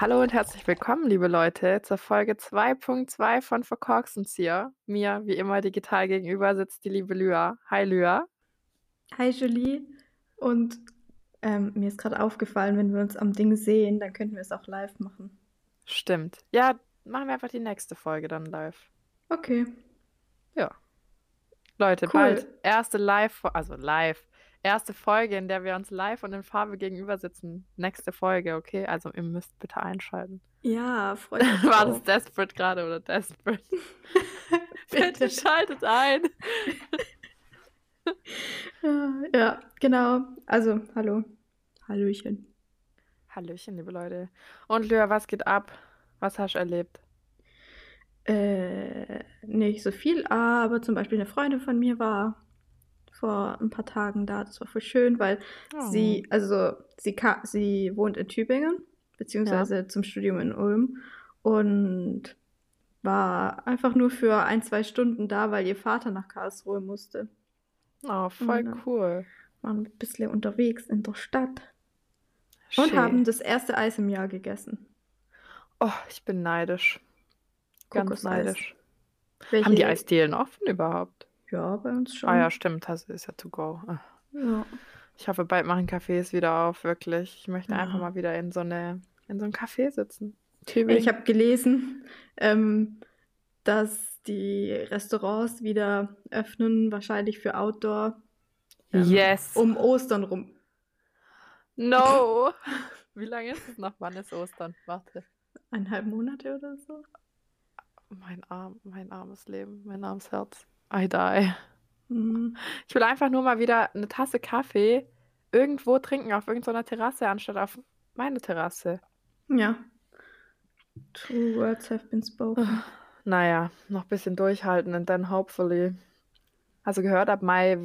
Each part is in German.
Hallo und herzlich willkommen, liebe Leute, zur Folge 2.2 von Verkorkstenzieher. Mir, wie immer, digital gegenüber sitzt die liebe Lya. Hi, Lya. Hi, Julie. Und ähm, mir ist gerade aufgefallen, wenn wir uns am Ding sehen, dann könnten wir es auch live machen. Stimmt. Ja, machen wir einfach die nächste Folge dann live. Okay. Ja. Leute, Cool. bald erste Live, also live, erste Folge, in der wir uns live und in Farbe gegenüber sitzen. Nächste Folge, okay? Also ihr müsst bitte einschalten. Ja, freut euch War das desperate gerade oder desperate? Bitte. bitte schaltet ein. Ja, genau. Also, hallo. Hallöchen. Hallöchen, liebe Leute. Und Lya, was geht ab? Was hast du erlebt? Äh, nicht so viel, aber zum Beispiel eine Freundin von mir war vor ein paar Tagen da. Das war voll schön, weil sie, also sie, sie wohnt in Tübingen, beziehungsweise zum Studium in Ulm und war einfach nur für ein, zwei Stunden da, weil ihr Vater nach Karlsruhe musste. Oh, voll Mhm. cool. Waren ein bisschen unterwegs in der Stadt und Schön. haben das erste Eis im Jahr gegessen. Oh, ich bin neidisch. Ganz neidisch. Welche? Haben die Eisdielen offen überhaupt? Ja, bei uns schon. Ah ja, stimmt, das ist ja to go. Ah. Ja. Ich hoffe, bald machen Cafés wieder auf, wirklich. Ich möchte Ja. einfach mal wieder in so eine in so ein Café sitzen. Ich habe gelesen, ähm, dass die Restaurants wieder öffnen, wahrscheinlich für Outdoor. ähm, yes. Um Ostern rum. No. Wie lange ist es noch? Wann ist Ostern? Warte. Eineinhalb Monate oder so. Mein Arm, mein armes Leben, mein armes Herz. I die. Mhm. Ich will einfach nur mal wieder eine Tasse Kaffee irgendwo trinken, auf irgendeiner Terrasse, anstatt auf meine Terrasse. Ja. True words have been spoken. Naja, noch ein bisschen durchhalten und dann hopefully. Also gehört, ab Mai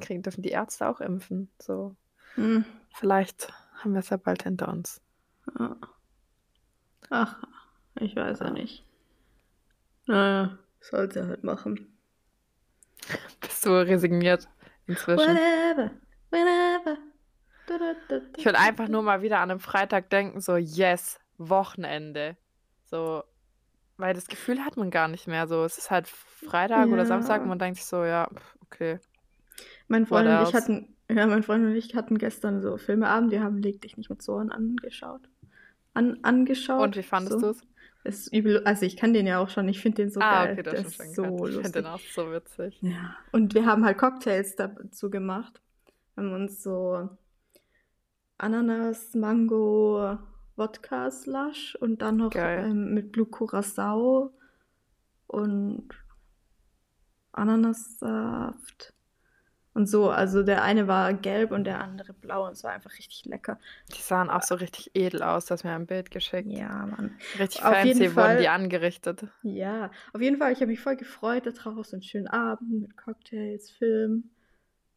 kriegen, dürfen die Ärzte auch impfen. So, Hm. vielleicht haben wir es ja bald hinter uns. Ach, ich weiß Ja. nicht. Naja, sollte halt machen. Bist du resigniert inzwischen? Whatever, whenever. Du, du, du, Ich will du, einfach nur mal wieder an einem Freitag denken, so, yes, Wochenende. So, weil das Gefühl hat man gar nicht mehr. So, es ist halt Freitag oder Ja. Samstag und man denkt sich so, ja, okay. Mein Freund und ich hatten, ja, mein Freund und ich hatten gestern so Filmeabend, wir haben Leg dich nicht mit Sohren angeschaut. An, angeschaut. Und wie fandest so. du es? Ist übel, also ich kann den ja auch schon, ich finde den so ah, geil. okay, das Der ist so gekannt. Ich finde lustig. den auch so witzig. Ja, und wir haben halt Cocktails dazu gemacht. Wir haben uns so Ananas, Mango, Wodka Slush und dann noch ähm, mit Blue Curacao und Ananassaft und so. Also der eine war gelb und der andere blau und es war einfach richtig lecker. Die sahen auch so richtig edel aus, das mir ein Bild geschickt. Ja, Mann. Richtig Auf fancy jeden wurden Fall. die angerichtet. Ja, auf jeden Fall, ich habe mich voll gefreut darauf, so einen schönen Abend mit Cocktails, Film.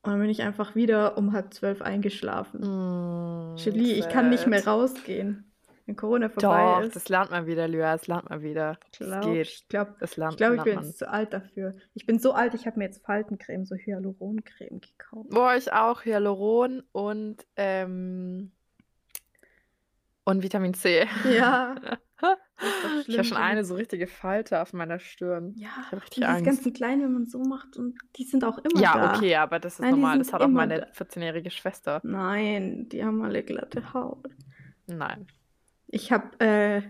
Und dann bin ich einfach wieder um halb zwölf eingeschlafen. Mm, Julie, ich kann nicht mehr rausgehen. Wenn Corona vorbei Doch, ist. das lernt man wieder, Lya, das lernt man wieder. Das glaub, geht. ich glaube, Das ich, glaub, ich bin man. jetzt zu alt dafür. Ich bin so alt, ich habe mir jetzt Faltencreme, so Hyaluroncreme gekauft. Boah, ich auch Hyaluron und, ähm, und Vitamin C. Ja, das Ich habe schon eine so richtige Falte auf meiner Stirn. Ja, Ich habe richtig Angst. ganzen kleinen, wenn man so macht, und die sind auch immer Ja, da. okay, aber das ist Nein, die normal. Das hat auch meine da. 14-jährige Schwester. Nein, die haben alle glatte Haut. Nein. Ich habe äh,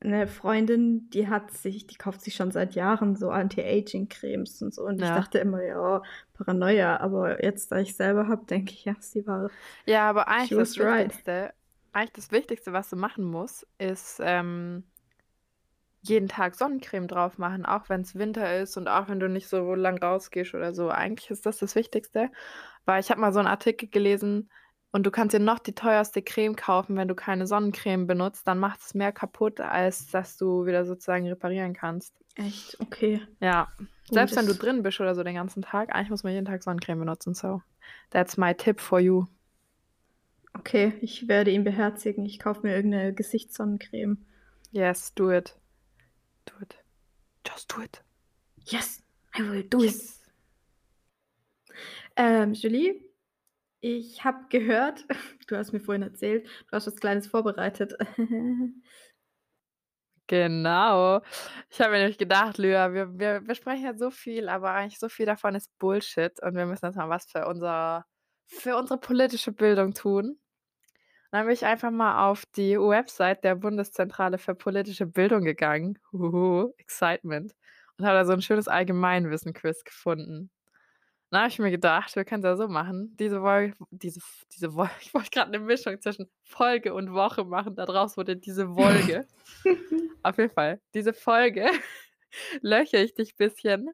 eine Freundin, die hat sich, die kauft sich schon seit Jahren so Anti-Aging-Cremes und so. Und ich Ja. dachte immer, ja, Paranoia. Aber jetzt, da ich selber habe, denke ich, ja, sie war. Ja, aber eigentlich das right. Wichtigste, eigentlich das Wichtigste, was du machen musst, ist ähm, jeden Tag Sonnencreme drauf machen, auch wenn es Winter ist und auch wenn du nicht so lang rausgehst oder so. Eigentlich ist das das Wichtigste, weil ich habe mal so einen Artikel gelesen und du kannst dir noch die teuerste Creme kaufen, wenn du keine Sonnencreme benutzt, dann macht es mehr kaputt, als dass du wieder sozusagen reparieren kannst. Echt, okay. Ja, selbst wenn du drin bist oder so den ganzen Tag, eigentlich muss man jeden Tag Sonnencreme benutzen. So, that's my tip for you. Okay, ich werde ihn beherzigen. Ich kaufe mir irgendeine Gesichtssonnencreme. Yes, do it. Do it. Just do it. Yes, I will do it. Yes. Ähm, Julie, Ich habe gehört du hast mir vorhin erzählt, du hast was Kleines vorbereitet. Genau. Ich habe mir nämlich gedacht, Lyra, wir wir wir sprechen ja so viel, aber eigentlich so viel davon ist Bullshit und wir müssen jetzt mal was für unser für unsere politische Bildung tun. Dann bin ich einfach mal auf die Website der Bundeszentrale für politische Bildung gegangen. Huhu, Excitement. Und habe da so 'n schönes Allgemeinwissen-Quiz gefunden. Dann habe ich mir gedacht, wir können's ja so machen, diese Woll diese diese Woll ich wollte grad 'ne Mischung zwischen Folge und Woche machen, da draus wurde diese Wolke. Auf jeden Fall, diese Folge löchere ich dich bisschen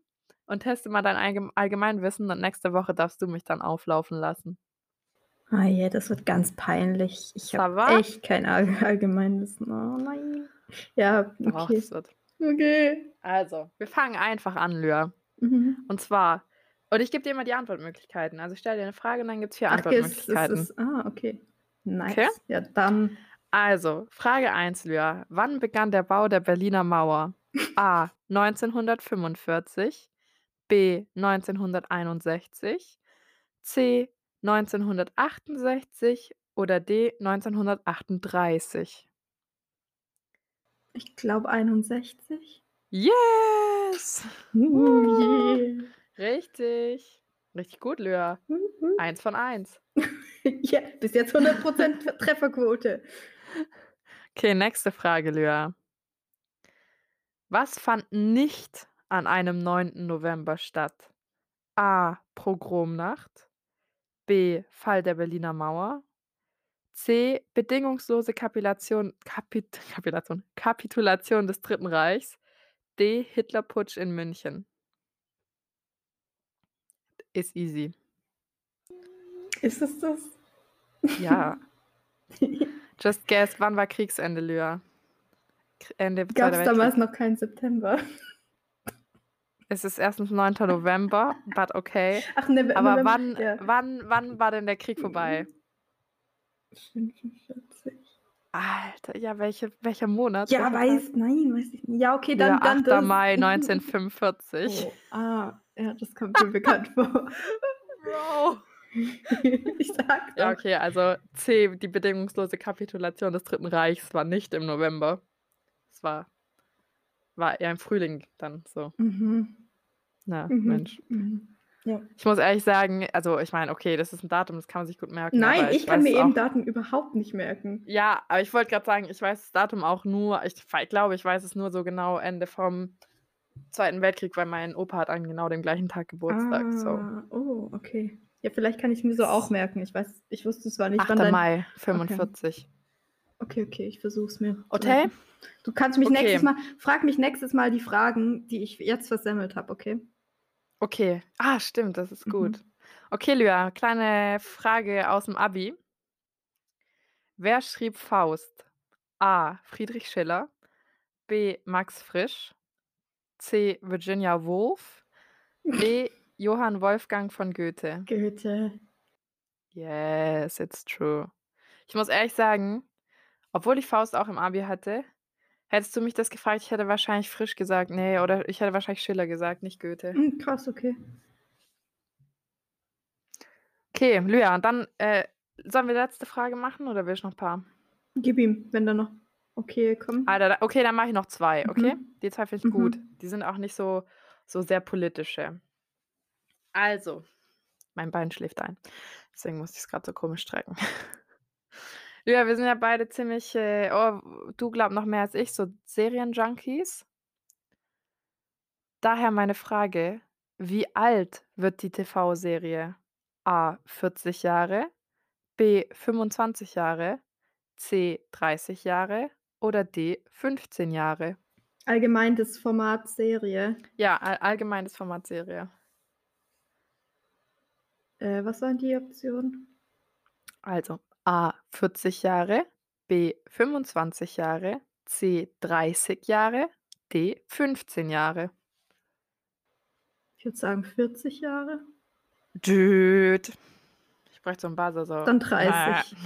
und teste mal dein Allgem Allgemeinwissen und nächste Woche darfst du mich dann auflaufen lassen. Oh je, das wird ganz peinlich. Ich habe echt kein All Allgemeinwissen. Oh nein. Ja, okay. Okay. Also, wir fangen einfach an, Lyra. Mhm. Und zwar und ich gebe dir immer die Antwortmöglichkeiten. Also, ich stelle dir 'ne Frage und dann gibt's 4 Ach, okay, es es Antwortmöglichkeiten. ist ah, okay. Nice. Okay? Ja, dann Also, Frage 1, Lyra. Wann begann der Bau der Berliner Mauer? A: 1945, B: 1961, C: 1968 oder D: 1938? Ich glaube 61. Yes! Uh. je. Richtig. Richtig gut, Lyra. Mhm. 1 von 1. Ja, bis jetzt 100 T Trefferquote. Okay, nächste Frage, Lyra. Was fand nicht an einem 9. November statt? A: Pogromnacht, B: Fall der Berliner Mauer, C: bedingungslose Kapilation Kapit Kapilation Kapitulation des Dritten Reichs, D: Hitlerputsch in München. Ist easy. Ist es das? Ja. Just guess, wann war Kriegsende, Lyra? K Ende Zweiter Gab's damals noch keinen September? Es ist erstens 9. November, but okay. Ach, Nove Aber November, wann ja. wann wann war denn der Krieg vorbei? 45. Alter, ja, welche welcher Monat? Ja, weiß nein, weiß ich nicht. Ja, okay, Ja, dann dann 8. Mai das 1945. Oh, ah, ja, das kommt mir bekannt vor. Bro. Ich sage Ja, doch. okay, also C, die bedingungslose Kapitulation des Dritten Reichs war nicht im November. Es war war eher im Frühling dann so. Mhm. Na, Mhm. Mensch. Mhm. Ja. Ich muss ehrlich sagen, also ich meine, okay, das ist 'n Datum, das kann man sich gut merken, Nein, ich ich kann mir eben Daten überhaupt nicht merken. Ja, aber ich wollte grad sagen, ich weiß das Datum auch nur ich wei glaube, ich weiß es nur so genau Ende vom Zweiten Weltkrieg, weil mein Opa hat an genau dem gleichen Tag Geburtstag, so. Ah, oh, okay. Ja, vielleicht kann ich's mir so auch merken. Ich weiß ich wusste zwar nicht, wann 8. dein Mai okay. 45. Okay, okay, ich versuche es mir Okay? Du kannst mich nächstes Okay. Mal frag mich nächstes Mal die Fragen, die ich jetzt versemmelt habe, okay? Okay. Ah, stimmt, das ist gut. Mhm. Okay, Lyra, kleine Frage aus'm Abi. Wer schrieb Faust? A: Friedrich Schiller, B: Max Frisch, C: Virginia Woolf, D: Johann Wolfgang von Goethe. Goethe. Yes, it's true. Ich muss ehrlich sagen, obwohl ich Faust auch im Abi hatte, hättest du mich das gefragt, ich hätte wahrscheinlich Frisch gesagt. Ne, oder ich hätte wahrscheinlich Schiller gesagt, nicht Goethe. Hm, krass, okay. Okay, Lyra, dann, äh, sollen wir letzte Frage machen oder willst du noch 'n paar? Gib ihm, wenn da noch okay kommen. Alter, da okay, dann mache ich noch 2, okay? Mhm. Die 2 finde ich gut. Mhm. Die sind auch nicht so so sehr politische. Also, mein Bein schläft ein. Deswegen musste ich's grad so komisch strecken. Lyra, wir sind ja beide ziemlich, äh oh, du glaube noch mehr als ich, so Serienjunkies. Daher meine Frage: Wie alt wird die TV-Serie? A: 40 Jahre, B: 25 Jahre, C: 30 Jahre oder D: 15 Jahre? Allgemein das Format Serie. Ja, all allgemeines Format Serie. Äh, was waren die Optionen? Also, A: 40 Jahre, B: 25 Jahre, C: 30 Jahre, D: 15 Jahre. Ich würde sagen 40 Jahre. Dude. Ich bräuchte so 'n Buzzer so. Dann 30.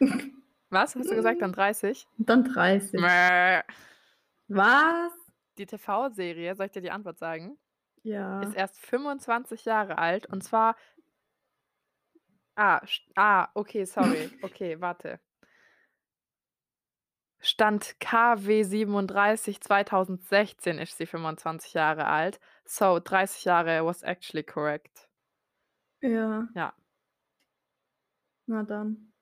Was hast du gesagt? Dann 30? Dann 30. Was? Die TV-Serie, soll ich dir die Antwort sagen? Ja. Ist erst 25 Jahre alt und zwar Ah, ah, okay, sorry. Okay, warte. Stand KW 37 2016 ist sie 25 Jahre alt. So 30 Jahre was actually correct. Ja. Ja. Na dann.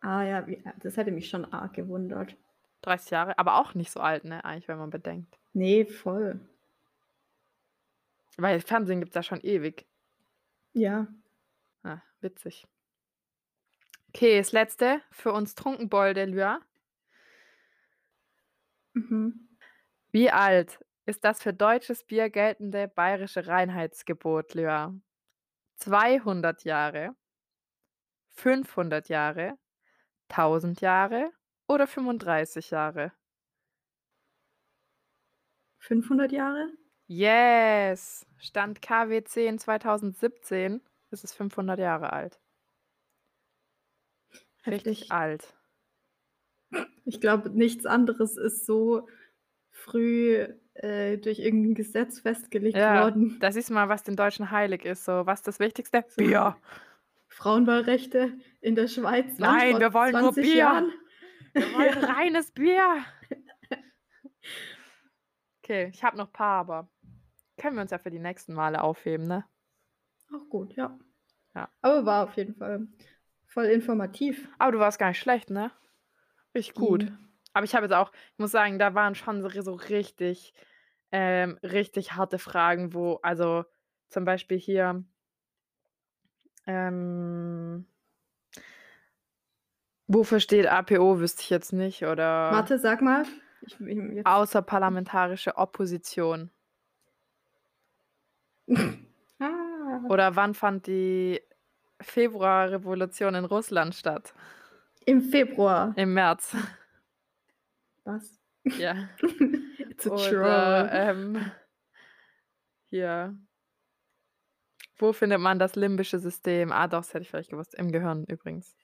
Ah ja, wie, das hätte mich schon arg gewundert. 30 Jahre, aber auch nicht so alt, ne, eigentlich, wenn man bedenkt. Nee, voll. Weil Fernsehen gibt's ja schon ewig. Ja. Ah, witzig. Okay, das letzte für uns Trunkenbolde, Lyra. Mhm. Wie alt ist das für deutsches Bier geltende bayerische Reinheitsgebot, Lyra? 200 Jahre, 500 Jahre, 1000 Jahre oder 35 Jahre? 500 Jahre? Yes! Stand KW 10 2017 ist es 500 Jahre alt. Richtig Heftig. alt. Ich glaube, nichts anderes ist so früh äh, durch irgendein Gesetz festgelegt Ja, worden. da siehst du mal, was den Deutschen heilig ist. So, was ist das Wichtigste? Bier. Frauenwahlrechte in der Schweiz. waren Nein, wir wollen nur 20 Bier. Jahren. Wir wollen reines Bier. Okay, ich habe noch ein paar, aber können wir uns ja für die nächsten Male aufheben, ne? Auch gut, ja. Ja. Aber war auf jeden Fall voll informativ. Aber du warst gar nicht schlecht, ne? Richtig gut. Mhm. Aber ich habe jetzt auch, ich muss sagen, da waren schon so, so richtig, ähm, richtig harte Fragen, wo, also zum Beispiel hier, ähm, wofür steht APO, wüsste ich jetzt nicht, oder Warte, sag mal. Ich, ich, jetzt. außerparlamentarische Opposition. Ah, Oder wann fand die Februarrevolution in Russland statt? Im Februar. Im März. Was? Ja. It's a Oder ähm, hier. Wo findet man das limbische System? Ah, doch, das hätte ich vielleicht gewusst. Im Gehirn übrigens.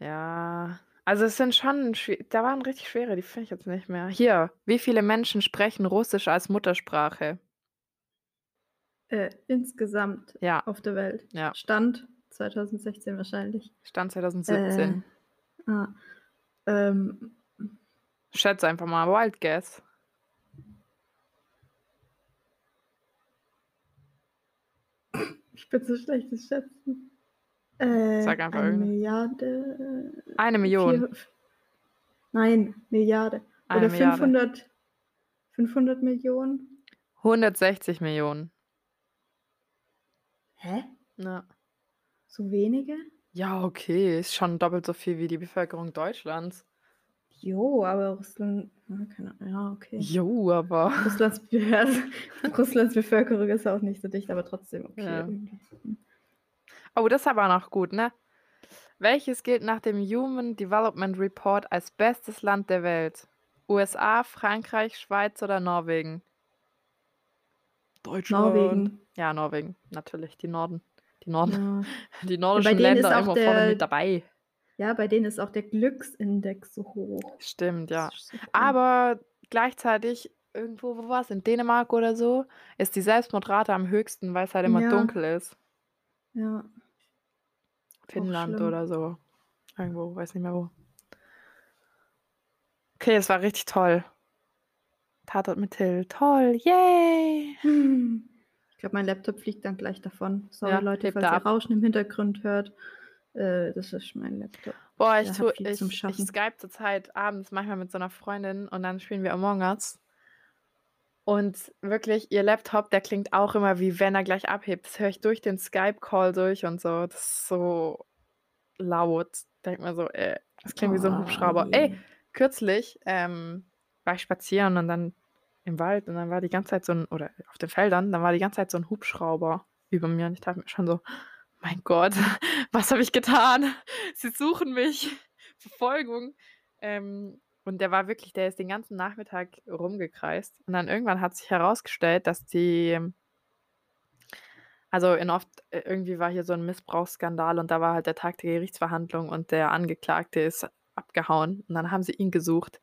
Ja. Also es sind schon, schwi- da waren richtig schwere, die finde ich jetzt nicht mehr. Hier, wie viele Menschen sprechen Russisch als Muttersprache? Äh, insgesamt Ja, auf der Welt. ja. Stand 2016 wahrscheinlich. Stand 2017. Äh, ah, ähm, Schätze einfach mal, Wild Guess. ich bin so schlecht das Schätzen. Äh, Sag einfach eine irgendeine. Milliarde. Eine äh, Million. vier- Nein, Milliarde. Eine Oder Milliarde. 500, 500 Millionen. 160 Millionen. Hä? Ja. So wenige? Ja, okay. Ist schon doppelt so viel wie die Bevölkerung Deutschlands. Jo, aber Russland. Ja, keine Ahnung. Ja, okay. Jo, aber. Russlands, Russlands Bevölkerung ist auch nicht so dicht, aber trotzdem okay. Ja. Oh, das ist aber noch gut, ne? Welches gilt nach dem Human Development Report als bestes Land der Welt? USA, Frankreich, Schweiz oder Norwegen? Deutschland. Norwegen. Ja, Norwegen, natürlich. Die Norden. Die Norden. Ja. Die nordischen ist Länder auch immer vorne der- mit dabei. ja, bei denen ist auch der Glücksindex so hoch. Stimmt, ja. Aber gleichzeitig, irgendwo, wo war es? In Dänemark oder so, ist die Selbstmordrate am höchsten, weil es halt immer Ja. dunkel ist. Ja. Finnland oder so. Irgendwo, weiß nicht mehr wo. Okay, es war richtig toll. Tatort mit Till. Toll, yay! Hm. Ich glaube, mein Laptop fliegt dann gleich davon. Sorry, Ja, Leute, falls ihr ab. Rauschen im Hintergrund hört. Äh, das ist mein Laptop. Boah, ich, tu, ich, ich. Skype zurzeit abends manchmal mit so einer Freundin und dann spielen wir Among Us. Und wirklich, ihr Laptop, der klingt auch immer wie wenn er gleich abhebt. Das höre ich durch den Skype-Call durch und so. Das ist so laut. Denk mir so, ey, das klingt wie so ein Oh, Hubschrauber. je. Ey, kürzlich ähm, war ich spazieren und dann im Wald und dann war die ganze Zeit so ein, oder auf den Feldern, dann war die ganze Zeit so ein Hubschrauber über mir und ich dachte mir schon so, mein Gott, was habe ich getan? Sie suchen mich. Verfolgung. Ähm, und der war wirklich, der ist den ganzen Nachmittag rumgekreist. Und dann irgendwann hat sich herausgestellt, dass die, also in oft, äh, irgendwie war hier so ein Missbrauchsskandal und da war halt der Tag der Gerichtsverhandlung und der Angeklagte ist abgehauen. Und dann haben sie ihn gesucht.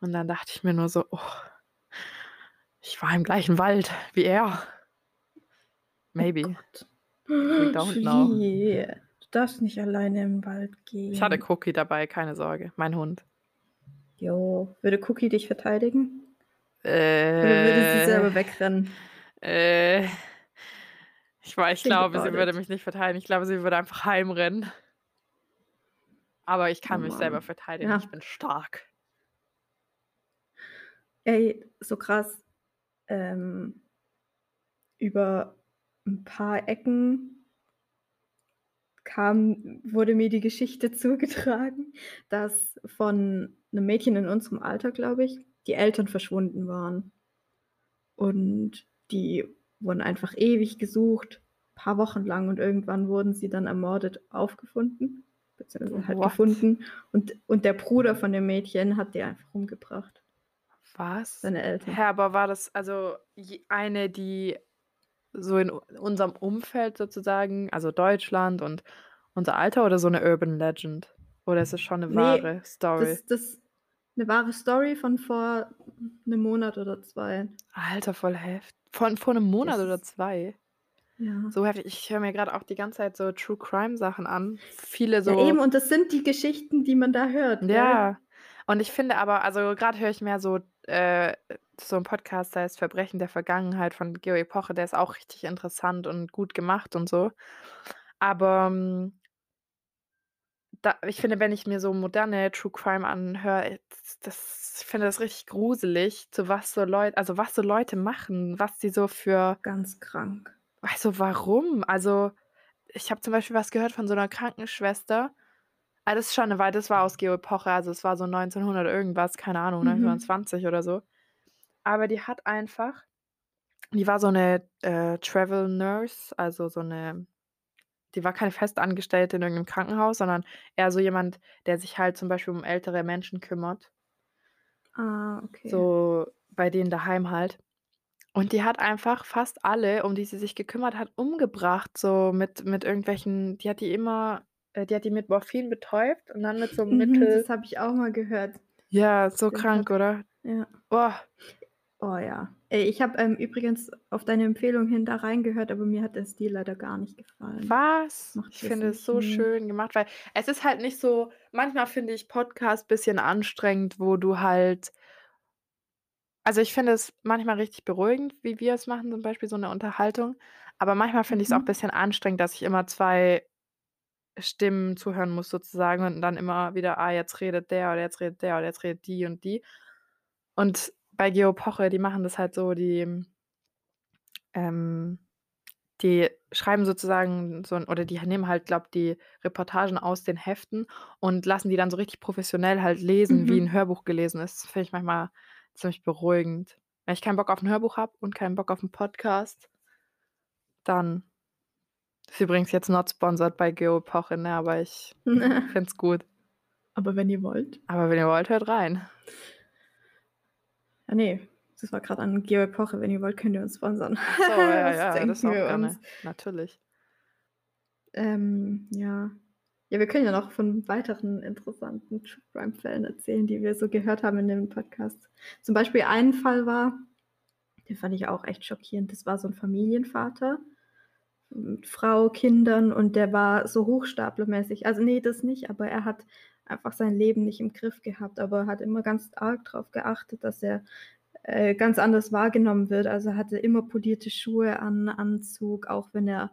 Und dann dachte ich mir nur so, oh, ich war im gleichen Wald wie er. Maybe. Oh. We don't know. Du darfst nicht alleine im Wald gehen. Ich hatte Cookie dabei, keine Sorge. Mein Hund. Jo, würde Cookie dich verteidigen? Äh, Oder würde sie selber wegrennen? Äh, ich, ich glaube, sie würde mich nicht verteidigen. Ich glaube, sie würde einfach heimrennen. Aber ich kann oh mich selber verteidigen. Ja. Ich bin stark. Ey, so krass. Ähm, über ein paar Ecken kam, wurde mir die Geschichte zugetragen, dass von einem Mädchen in unserem Alter, glaube ich, die Eltern verschwunden waren. Und die wurden einfach ewig gesucht, paar Wochen lang und irgendwann wurden sie dann ermordet aufgefunden beziehungsweise halt What? gefunden. Und, und der Bruder von dem Mädchen hat die einfach umgebracht. Was? Seine Eltern. Ja, aber war das also eine, die so in unserem Umfeld sozusagen, also Deutschland und unser Alter oder so eine Urban Legend? Oder ist es schon eine wahre nee, Story? Das, ist eine wahre Story von vor einem Monat oder zwei. Alter, voll heftig. Von vor einem Monat oder zwei? Ja. So heftig. Ich höre mir gerade auch die ganze Zeit so True Crime Sachen an. Viele so. Ja, eben, und das sind die Geschichten, die man da hört. Ja. Gell? Und ich finde aber, also gerade höre ich mehr so, äh, so einen Podcast, der heißt Verbrechen der Vergangenheit von Geo Epoche, der ist auch richtig interessant und gut gemacht und so. Aber ähm, da, ich finde, wenn ich mir so moderne True Crime anhöre, das, das, ich finde das richtig gruselig, zu was so Leute, also was so Leute machen, was die so für. Ganz krank. Also, warum? Also, ich habe zum Beispiel was gehört von so einer Krankenschwester. Ah, das ist schon eine Weile das war aus Geo-Epoche, also es war so 1900 irgendwas, keine Ahnung, Mhm. 1920 oder so. Aber die hat einfach die war so eine äh, Travel Nurse, also so eine die war keine Festangestellte in irgendeinem Krankenhaus, sondern eher so jemand, der sich halt zum Beispiel um ältere Menschen kümmert. Ah, okay. So bei denen daheim halt. Und die hat einfach fast alle, um die sie sich gekümmert hat, umgebracht, so mit mit irgendwelchen die hat die immer äh, die hat die mit Morphin betäubt und dann mit so 'nem Mhm, Mittel das habe ich auch mal gehört. Ja, so krank, oder? Ja. Boah. Oh ja. Ich habe, ähm, übrigens auf deine Empfehlung hin da reingehört, aber mir hat der Stil leider gar nicht gefallen. Was? Macht Ich finde es so ne. schön gemacht, weil es ist halt nicht so manchmal finde ich Podcast bisschen anstrengend, wo du halt also, ich finde es manchmal richtig beruhigend, wie wir es machen, zum Beispiel so eine Unterhaltung. Aber manchmal finde ich es auch ein mhm. bisschen anstrengend, dass ich immer zwei Stimmen zuhören muss sozusagen und dann immer wieder: „Ah, jetzt redet der oder jetzt redet der oder jetzt redet die und die.“ Und bei Geo Poche, die machen das halt so, die ähm, die schreiben sozusagen so oder die nehmen halt, glaube die Reportagen aus den Heften und lassen die dann so richtig professionell halt lesen, wie mhm. ein Hörbuch gelesen ist. Das finde ich manchmal ziemlich beruhigend. Wenn ich keinen Bock auf ein Hörbuch habe und keinen Bock auf einen Podcast, dann ist übrigens jetzt not sponsored bei Geopoche, ne, aber ich finde es gut. Aber wenn ihr wollt. Aber wenn ihr wollt, hört rein. Ja, nee, das war gerade an Geopoche. Wenn ihr wollt, könnt ihr uns sponsern. So, ja, ja, das auch gerne. Uns. Natürlich. Ähm, ja. Ja, wir können ja noch von weiteren interessanten True Crime Fällen erzählen, die wir so gehört haben in dem Podcast. Zum Beispiel ein Fall war, den fand ich auch echt schockierend. Das war so ein Familienvater mit Frau, Kindern und der war so hochstaplermäßig. Also nee, das nicht, aber er hat einfach sein Leben nicht im Griff gehabt, aber hat immer ganz arg darauf geachtet, dass er äh, ganz anders wahrgenommen wird. Also hatte immer polierte Schuhe an, Anzug, auch wenn er,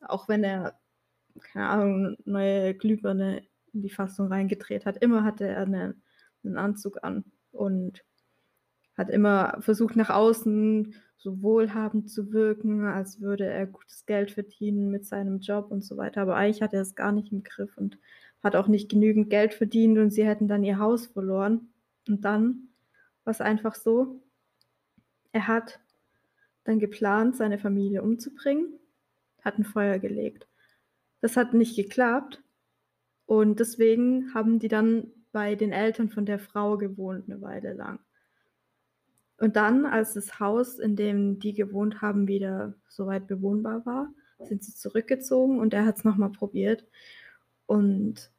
auch wenn er keine Ahnung, neue Glühbirne in die Fassung reingedreht hat. Immer hatte er eine, einen Anzug an und hat immer versucht, nach außen so wohlhabend zu wirken, als würde er gutes Geld verdienen mit seinem Job und so weiter. Aber eigentlich hat er es gar nicht im Griff und hat auch nicht genügend Geld verdient und sie hätten dann ihr Haus verloren. Und dann war es einfach so, er hat dann geplant, seine Familie umzubringen, hat ein Feuer gelegt. Das hat nicht geklappt. Und deswegen haben die dann bei den Eltern von der Frau gewohnt eine Weile lang. Und dann, als das Haus, in dem die gewohnt haben, wieder soweit bewohnbar war, sind sie zurückgezogen und er hat es nochmal probiert. Und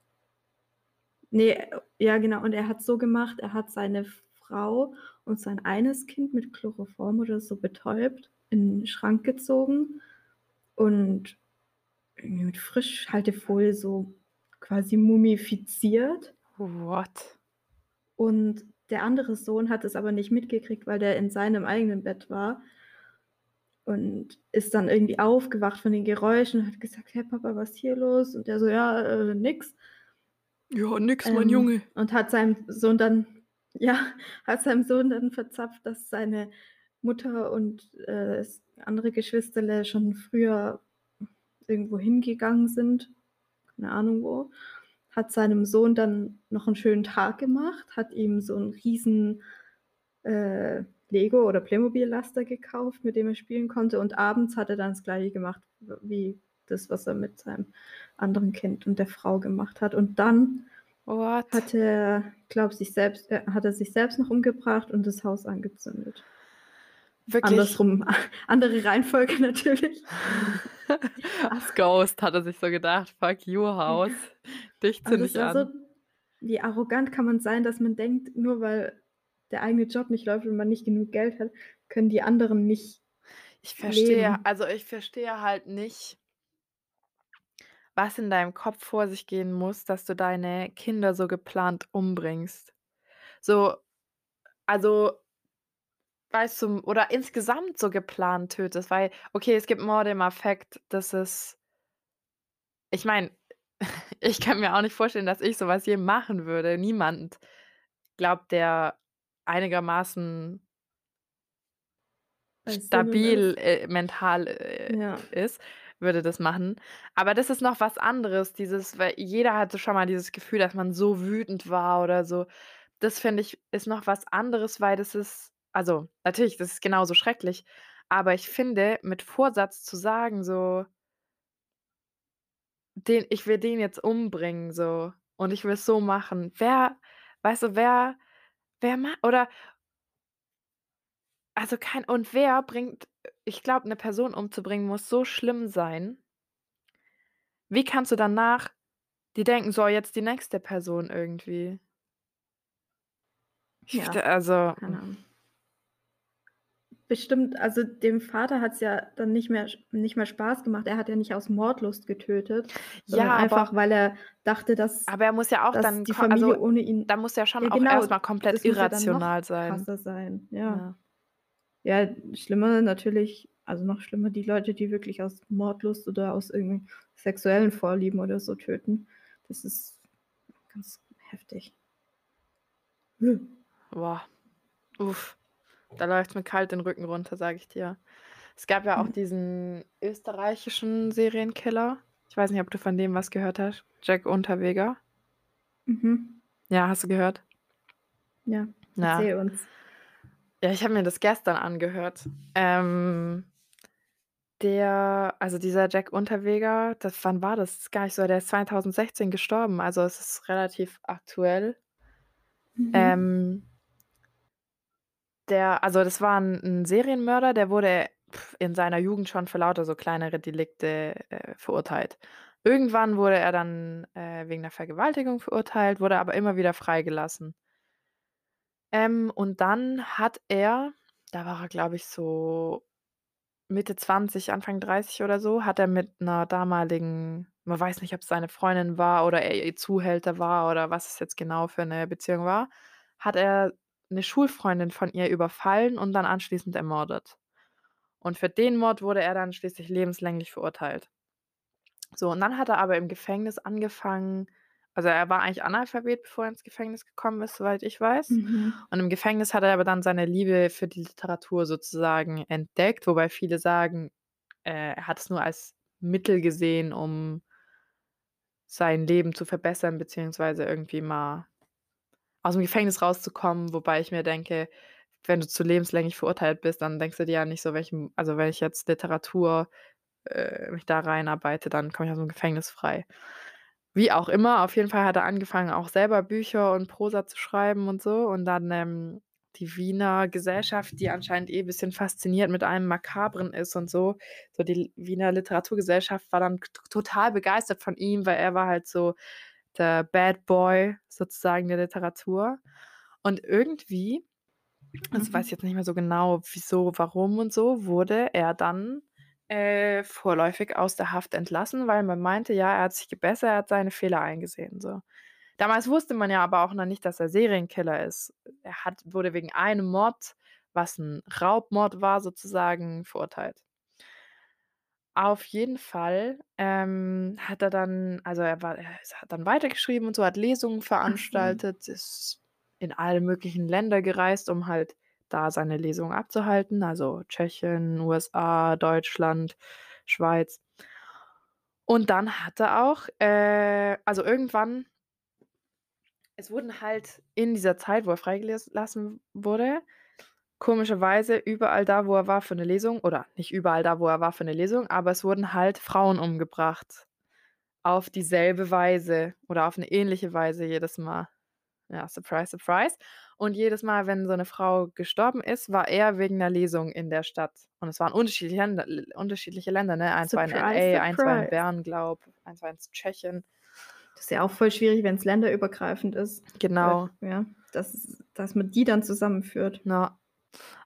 nee, ja genau, und er hat so gemacht, er hat seine Frau und sein eines Kind mit Chloroform oder so betäubt, in den Schrank gezogen und irgendwie mit Frischhaltefolie so quasi mumifiziert. What? Und der andere Sohn hat es aber nicht mitgekriegt, weil der in seinem eigenen Bett war und ist dann irgendwie aufgewacht von den Geräuschen und hat gesagt: „Hey Papa, was ist hier los?“ Und der so: „Ja, äh, nix.“ Ja, nix, mein ähm, Junge. Und hat seinem Sohn dann ja, hat seinem Sohn dann verzapft, dass seine Mutter und, äh, andere Geschwisterle schon früher irgendwo hingegangen sind, keine Ahnung wo. Hat seinem Sohn dann noch einen schönen Tag gemacht, hat ihm so 'n riesen, äh, Lego oder Playmobil-Laster gekauft, mit dem er spielen konnte. Und abends hat er dann das Gleiche gemacht wie das, was er mit seinem anderen Kind und der Frau gemacht hat. Und dann What? hat er, glaube sich selbst äh, hat er sich selbst noch umgebracht und das Haus angezündet. Wirklich? Andersrum, andere Reihenfolge natürlich. As Ghost hat er sich so gedacht, fuck you, Haus. Dich zünde ich an. So, wie arrogant kann man sein, dass man denkt, nur weil der eigene Job nicht läuft und man nicht genug Geld hat, können die anderen nicht. Ich verstehe, leben. also ich verstehe halt nicht, was in deinem Kopf vor sich gehen muss, dass du deine Kinder so geplant umbringst. So, also weißt du, oder insgesamt so geplant tötest, weil, okay, es gibt Morde im Affekt, das ist ich meine, ich kann mir auch nicht vorstellen, dass ich sowas je machen würde. Niemand glaubt, der einigermaßen stabil äh, mental äh, ja. ist, würde das machen. Aber das ist noch was anderes, dieses, weil jeder hatte schon mal dieses Gefühl, dass man so wütend war oder so. Das finde ich ist noch was anderes, weil das ist also, natürlich, das ist genauso schrecklich, aber ich finde, mit Vorsatz zu sagen, so den ich will den jetzt umbringen, so, und ich will es so machen. Wer weißt du, wer wer ma oder also kein und wer bringt ich glaube, eine Person umzubringen muss so schlimm sein. Wie kannst du danach die denken: „So, jetzt die nächste Person irgendwie?“ Ich Ja, also Ahnung. Bestimmt, also dem Vater hat es ja dann nicht mehr nicht mehr Spaß gemacht. Er hat ja nicht aus Mordlust getötet, Ja, einfach, weil er dachte, dass aber er muss ja auch dann die also, Familie ohne ihn da muss ja schon ja auch genau, erst komplett das muss ja dann noch irrational sein. krasser sein, ja. Ja. Ja, schlimmer natürlich also noch schlimmer die Leute, die wirklich aus Mordlust oder aus irgendwelchen sexuellen Vorlieben oder so töten. Das ist ganz heftig. Boah. Uff. Da läuft mir kalt den Rücken runter, sage ich dir. Es gab ja auch diesen österreichischen Serienkiller. Ich weiß nicht, ob du von dem was gehört hast. Jack Unterweger. Mhm. Ja, hast du gehört? Ja, Ja. erzähl uns. Ja, ich habe mir das gestern angehört. Ähm, der also dieser Jack Unterweger, das wann war das? Das ist gar nicht so der ist 2016 gestorben, also es ist relativ aktuell. Mhm. Ähm der also, das war 'n 'n Serienmörder, der wurde in seiner Jugend schon für lauter so kleinere Delikte, äh, verurteilt. Irgendwann wurde er dann, äh, wegen der Vergewaltigung verurteilt, wurde aber immer wieder freigelassen. Ähm, und dann hat er da war er, glaube ich, so Mitte 20, Anfang 30 oder so, hat er mit 'ner damaligen man weiß nicht, ob's seine Freundin war oder er ihr Zuhälter war oder was es jetzt genau für 'ne Beziehung war, hat er 'ne Schulfreundin von ihr überfallen und dann anschließend ermordet. Und für den Mord wurde er dann schließlich lebenslänglich verurteilt. So, und dann hat er aber im Gefängnis angefangen also, er war eigentlich Analphabet, bevor er ins Gefängnis gekommen ist, soweit ich weiß. Mhm. Und im Gefängnis hat er aber dann seine Liebe für die Literatur sozusagen entdeckt, wobei viele sagen, äh, er hat es nur als Mittel gesehen, um sein Leben zu verbessern, beziehungsweise irgendwie mal aus dem Gefängnis rauszukommen, wobei ich mir denke, wenn du zu lebenslänglich verurteilt bist, dann denkst du dir ja nicht so, welchem also, wenn ich jetzt Literatur, äh, mich da reinarbeite, dann komme ich aus dem Gefängnis frei. Wie auch immer, auf jeden Fall hat er angefangen, auch selber Bücher und Prosa zu schreiben und so und dann, ähm, die Wiener Gesellschaft, die anscheinend eh bisschen fasziniert mit allem Makabren ist und so so die Wiener Literaturgesellschaft war dann total begeistert von ihm, weil er war halt so der Bad Boy sozusagen der Literatur. Und irgendwie, weiß ich mhm. jetzt nicht mehr so genau, wieso, warum und so, wurde er dann äh, vorläufig aus der Haft entlassen, weil man meinte, ja, er hat sich gebessert, er hat seine Fehler eingesehen, so. Damals wusste man ja aber auch noch nicht, dass er Serienkiller ist. Er hat wurde wegen einem Mord, was ein Raubmord war sozusagen, verurteilt. Auf jeden Fall, ähm, hat er dann also, er war er hat dann weitergeschrieben und so, hat Lesungen veranstaltet, ist in alle möglichen Länder gereist, um halt da seine Lesungen abzuhalten, also Tschechien, USA, Deutschland, Schweiz. Und dann hat er auch äh, also irgendwann es wurden halt in dieser Zeit, wo er freigelassen wurde, komischerweise überall da, wo er war für 'ne Lesung oder nicht überall da, wo er war für 'ne Lesung, aber es wurden halt Frauen umgebracht. Auf dieselbe Weise oder auf 'ne ähnliche Weise jedes Mal. Ja, surprise, surprise. Und jedes Mal, wenn so 'ne Frau gestorben ist, war er wegen 'ner Lesung in der Stadt. Und es waren unterschiedliche Länder unterschiedliche Länder, ne? Eins war in Surprise, LA, eins war in surprise. Bern, glaube eins war in Tschechien. Das ist ja auch voll schwierig, wenn's länderübergreifend ist. Genau. Ja, dass dass man die dann zusammenführt. Ja.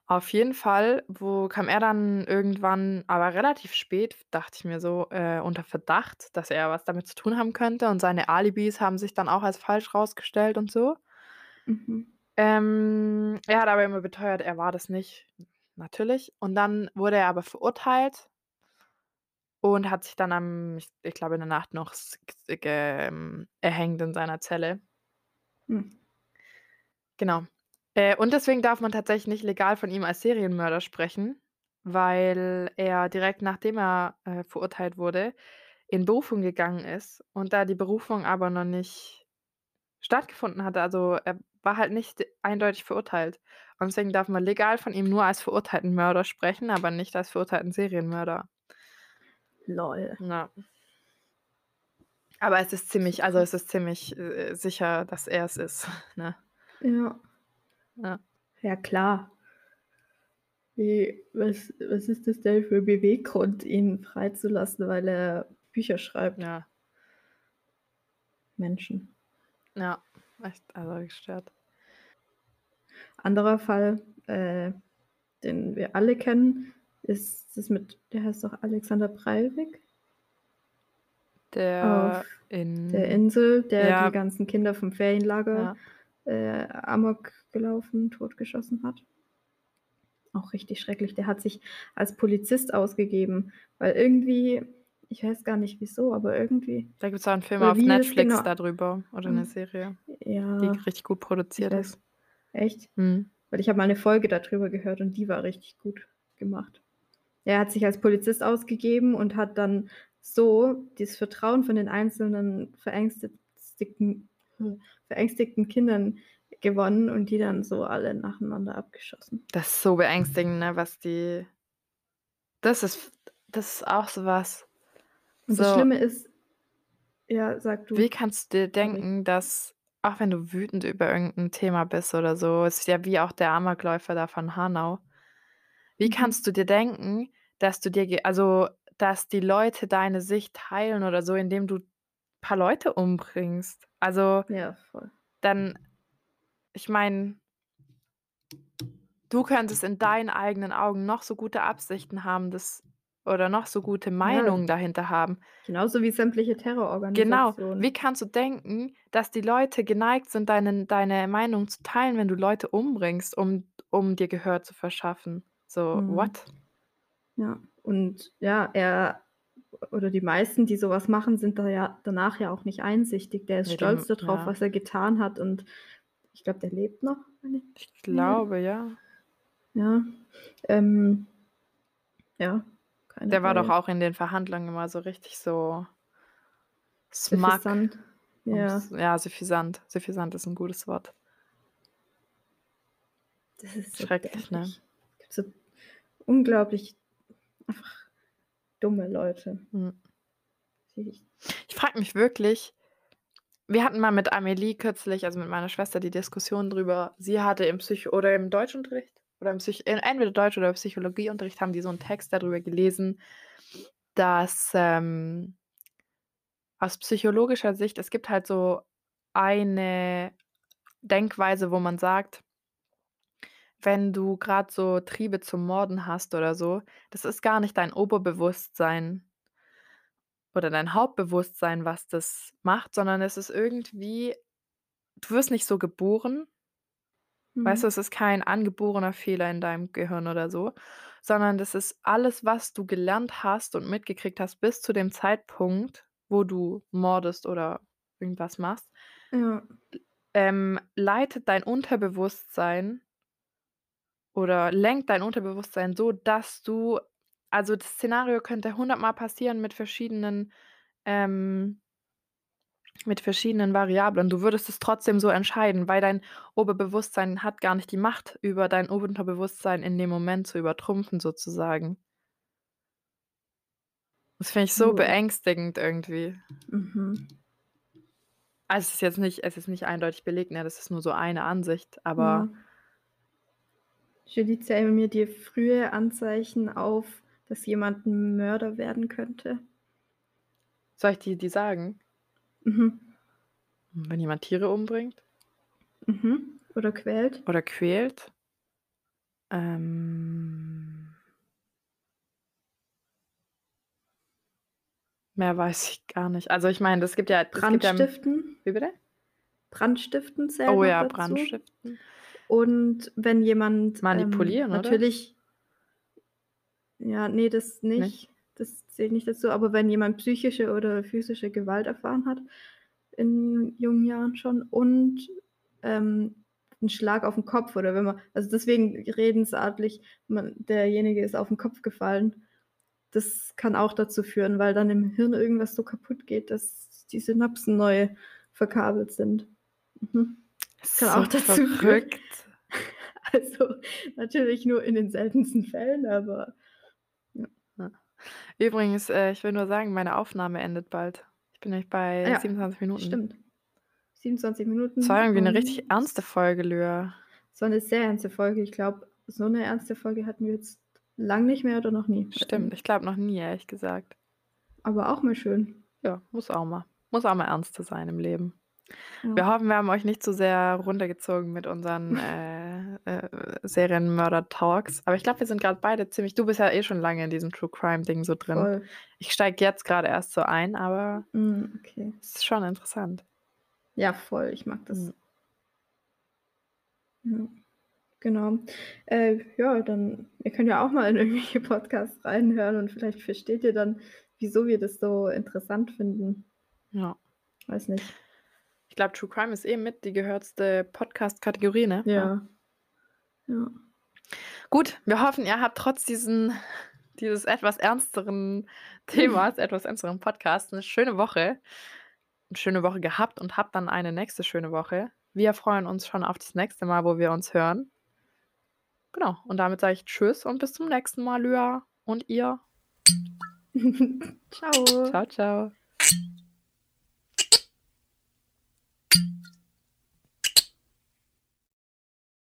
Auf jeden Fall, wo kam er dann irgendwann, aber relativ spät, dachte ich mir so, äh, unter Verdacht, dass er was damit zu tun haben könnte und seine Alibis haben sich dann auch als falsch rausgestellt und so. Mhm. Ähm, er hat aber immer beteuert, er war das nicht, natürlich. Und dann wurde er aber verurteilt und hat sich dann am ich ich glaube, in der Nacht noch ge erhängt in seiner Zelle. Hm. Genau. Äh, und deswegen darf man tatsächlich nicht legal von ihm als Serienmörder sprechen, weil er direkt nachdem er, äh, verurteilt wurde, in Berufung gegangen ist und da die Berufung aber noch nicht stattgefunden hatte. Also, er war halt nicht eindeutig verurteilt. Und deswegen darf man legal von ihm nur als verurteilten Mörder sprechen, aber nicht als verurteilten Serienmörder. Lol. Ja. Aber es ist ziemlich also, es ist ziemlich, äh, sicher, dass er's ist, ne? Ja. Ja. Ja, klar. Wie was was ist das denn für Beweggrund, ihn freizulassen, weil er Bücher schreibt? Ja. Menschen. Ja, echt, also gestört. Anderer Fall, äh, den wir alle kennen, ist das mit der heißt doch Alexander Breivik? Der Auf in der Insel, der ja. die ganzen Kinder vom Ferienlager, äh, Amok gelaufen, totgeschossen hat. Auch richtig schrecklich. Der hat sich als Polizist ausgegeben, weil irgendwie ich weiß gar nicht wieso, aber irgendwie Da gibt's auch 'n Film auf es Netflix genau da drüber oder 'ne hm, Serie, die ja, richtig gut produziert ist. echt? Mhm. Weil ich habe mal 'ne Folge da drüber gehört und die war richtig gut gemacht. Er hat sich als Polizist ausgegeben und hat dann so dieses Vertrauen von den einzelnen verängstigten verängstigten Kindern gewonnen und die dann so alle nacheinander abgeschossen. Das ist so beängstigend, ne, was die das ist das ist auch so was. Und das So Schlimme ist ja, sag du. Wie kannst du dir denken, dass auch wenn du wütend über irgend 'n Thema bist oder so, ist ja wie auch der Amokläufer da von Hanau. Wie Mhm. kannst du dir denken, dass du dir also, dass die Leute deine Sicht teilen oder so, indem du paar Leute umbringst? Also Ja, voll. dann ich meine du könntest in deinen eigenen Augen noch so gute Absichten haben, das oder noch so gute Ja. Meinungen dahinter haben. Genauso wie sämtliche Genau. Terrororganisationen. Wie kannst du denken, dass die Leute geneigt sind, deinen deine Meinung zu teilen, wenn du Leute umbringst, um um dir Gehör zu verschaffen? So, Mhm. what? Ja, und ja, er oder die meisten, die so was machen, sind da ja danach ja auch nicht einsichtig. Der ist Ja, die stolz da m drauf, ja. was er getan hat und ich glaube, der lebt noch, wenn ich Ich mich nicht irre. glaube, ja. Ja, ähm ja, keine Der war doch auch in den Verhandlungen immer so richtig so smug. Suffisant. Ja. Ja, suffisant. Suffisant ist 'n gutes Wort. Das ist so Schrecklich, ne? dämlich. Gibt so unglaublich einfach dumme Leute. Die ich Ich frage mich wirklich wir hatten mal mit Amelie kürzlich, also mit meiner Schwester, die Diskussion drüber sie hatte im Psycho oder im Deutschunterricht oder im Psych en entweder Deutsch oder Psychologieunterricht haben die so 'n Text da drüber gelesen, dass, ähm aus psychologischer Sicht es gibt halt so eine Denkweise, wo man sagt wenn du gerade so Triebe zum Morden hast oder so, das ist gar nicht dein Oberbewusstsein oder dein Hauptbewusstsein, was das macht, sondern es ist irgendwie du wirst nicht so geboren. Weißt du, Mhm. es ist kein angeborener Fehler in deinem Gehirn oder so, sondern das ist alles, was du gelernt hast und mitgekriegt hast bis zu dem Zeitpunkt, wo du mordest oder irgendwas machst Ja. ähm, leitet dein Unterbewusstsein oder lenkt dein Unterbewusstsein so, dass du also, das Szenario könnte hundertmal passieren mit verschiedenen ähm mit verschiedenen Variablen. Du würdest es trotzdem so entscheiden, weil dein Oberbewusstsein hat gar nicht die Macht, über dein Unterbewusstsein in dem Moment zu übertrumpfen sozusagen. Das finde ich so beängstigend irgendwie. Mhm. Also, es ist jetzt nicht es ist nicht eindeutig belegt, ne? Das ist nur so eine Ansicht, aber Julie, zähle mir dir frühe Anzeichen auf, dass jemand 'n Mörder werden könnte? Soll ich dir die sagen? Mhm. Wenn jemand Tiere umbringt? Mhm. Oder quält? Oder quält? Ähm Mehr weiß ich gar nicht. Also, ich meine, das gibt ja es gibt ja Brandstiften? wie bitte? Brandstiften zählt Oh ja, dazu. Brandstiften. Und wenn jemand, ähm, Manipulieren, oder? natürlich ja, ne, das nicht. Nicht? Das zählt nicht dazu. Aber wenn jemand psychische oder physische Gewalt erfahren hat in jungen Jahren schon und, ähm, 'n Schlag auf 'n Kopf oder wenn man also, deswegen redensartlich, man derjenige ist auf 'n Kopf gefallen. Das kann auch dazu führen, weil dann im Hirn irgendwas so kaputt geht, dass die Synapsen neu verkabelt sind. Mhm. Das kann So auch dazu führen. verrückt. Also, natürlich nur in den seltensten Fällen, aber. Übrigens, äh, ich will nur sagen, meine Aufnahme endet bald. Ich bin nämlich bei ja, 27 Minuten. stimmt. 27 Minuten Das war irgendwie 'ne richtig ernste Folge, Lyra. Es war 'ne sehr ernste Folge. Ich glaube, so 'ne ernste Folge hatten wir jetzt lang nicht mehr oder noch nie. Stimmt, ich glaube noch nie, ehrlich gesagt. Aber auch mal schön. Ja, muss auch mal muss auch mal ernster sein im Leben. Ja. Wir hoffen, wir haben euch nicht zu sehr runtergezogen mit unseren, äh, äh, Serienmörder-Talks. Aber ich glaube, wir sind grad beide ziemlich du bist ja eh schon lange in diesem True-Crime-Ding so drin. Voll. Ich steige jetzt grade erst so ein, aber Mhm, okay. es ist schon interessant. Ja, voll, ich mag das. Mhm. Ja, genau. Äh, ja, dann ihr könnt ja auch mal in irgendwelche Podcasts reinhören und vielleicht versteht ihr dann, wieso wir das so interessant finden. Ja. Weiß nicht. Ich glaube, True Crime ist eh mit die gehörtste Podcast-Kategorie, ne? Ja. Ja. Gut, wir hoffen, ihr habt trotz diesen dieses etwas ernsteren Themas, etwas ernsteren Podcasts 'ne schöne Woche 'ne schöne Woche gehabt und habt dann eine nächste schöne Woche. Wir freuen uns schon auf das nächste Mal, wo wir uns hören. Genau, und damit sage ich tschüss und bis zum nächsten Mal, Lyra und ihr. Tschau. Tschau, tschau.